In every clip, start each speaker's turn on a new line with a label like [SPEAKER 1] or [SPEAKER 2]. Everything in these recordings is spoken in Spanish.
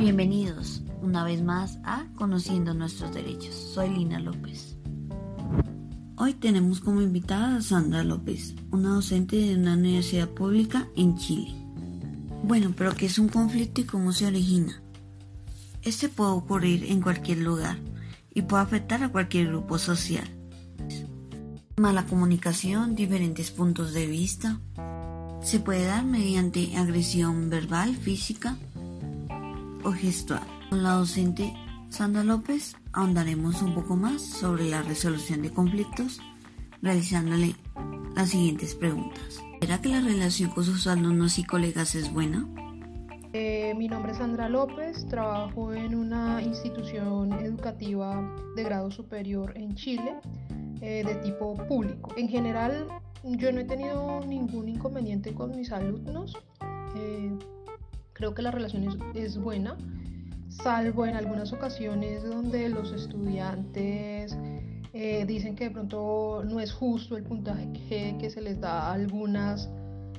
[SPEAKER 1] Bienvenidos una vez más a Conociendo nuestros derechos. Soy Lina López. Hoy tenemos como invitada a Sandra López, una docente de una universidad pública en Chile. Bueno, pero ¿qué es un conflicto y cómo se origina? Este puede ocurrir en cualquier lugar y puede afectar a cualquier grupo social. Mala comunicación, diferentes puntos de vista. Se puede dar mediante agresión verbal, física, o gestual. Con la docente Sandra López ahondaremos un poco más sobre la resolución de conflictos realizándole las siguientes preguntas. ¿Será que la relación con sus alumnos y colegas es buena?
[SPEAKER 2] Eh, mi nombre es Sandra López, trabajo en una institución educativa de grado superior en Chile eh, de tipo público. En general, yo no he tenido ningún inconveniente con mis alumnos. Eh, Creo que la relación es, buena, salvo en algunas ocasiones donde los estudiantes eh, dicen que de pronto no es justo el puntaje que, que se les da a algunas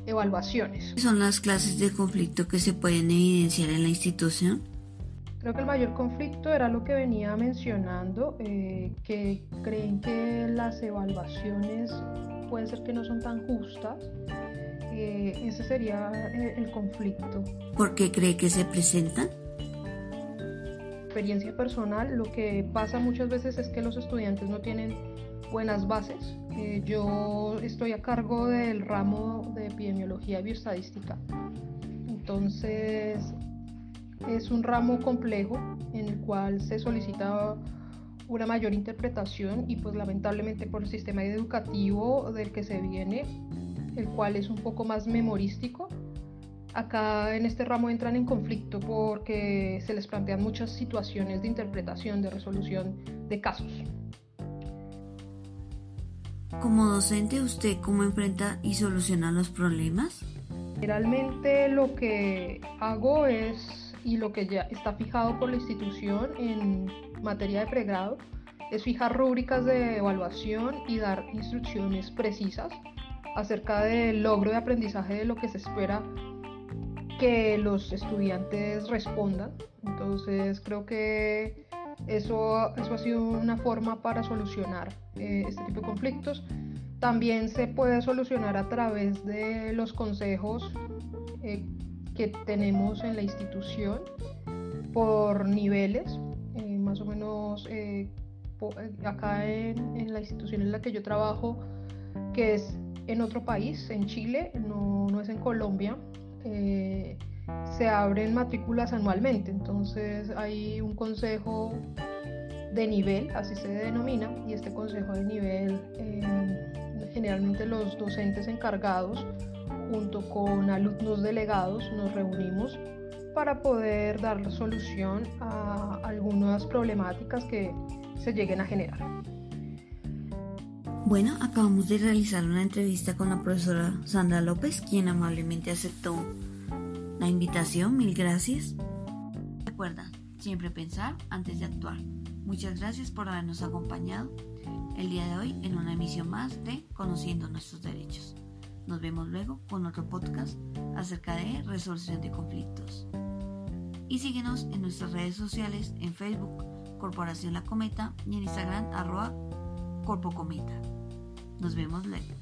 [SPEAKER 2] evaluaciones.
[SPEAKER 1] ¿Son las clases de conflicto que se pueden evidenciar en la institución?
[SPEAKER 2] Creo que el mayor conflicto era lo que venía mencionando, eh, que creen que las evaluaciones pueden ser que no son tan justas ese sería eh, el conflicto.
[SPEAKER 1] ¿Por qué cree que se presenta?
[SPEAKER 2] Experiencia personal, lo que pasa muchas veces es que los estudiantes no tienen buenas bases. Eh, yo estoy a cargo del ramo de epidemiología y bioestadística. Entonces, es un ramo complejo en el cual se solicita una mayor interpretación y pues lamentablemente por el sistema educativo del que se viene el cual es un poco más memorístico. Acá en este ramo entran en conflicto porque se les plantean muchas situaciones de interpretación, de resolución de casos.
[SPEAKER 1] Como docente, ¿usted cómo enfrenta y soluciona los problemas?
[SPEAKER 2] Generalmente lo que hago es, y lo que ya está fijado por la institución en materia de pregrado, es fijar rúbricas de evaluación y dar instrucciones precisas acerca del logro de aprendizaje de lo que se espera que los estudiantes respondan. Entonces creo que eso, eso ha sido una forma para solucionar eh, este tipo de conflictos. También se puede solucionar a través de los consejos eh, que tenemos en la institución por niveles, eh, más o menos acá en, en la institución en la que yo trabajo, que es en otro país, en Chile, no, es en Colombia, eh, se abren matrículas anualmente. Entonces hay un consejo de nivel, así se denomina, y este consejo de nivel, eh, generalmente los docentes encargados, junto con alumnos delegados, nos reunimos para poder dar solución a algunas problemáticas que se lleguen a generar.
[SPEAKER 1] Bueno, acabamos de realizar una entrevista con la profesora Sandra López, quien amablemente aceptó la invitación. Mil gracias. Recuerda, siempre pensar antes de actuar. Muchas gracias por habernos acompañado el día de hoy en una emisión más de Conociendo nuestros derechos. Nos vemos luego con otro podcast acerca de resolución de conflictos. Y síguenos en nuestras redes sociales en Facebook, Corporación La Cometa y en Instagram, arroba Corpo Cometa. Nos vemos luego.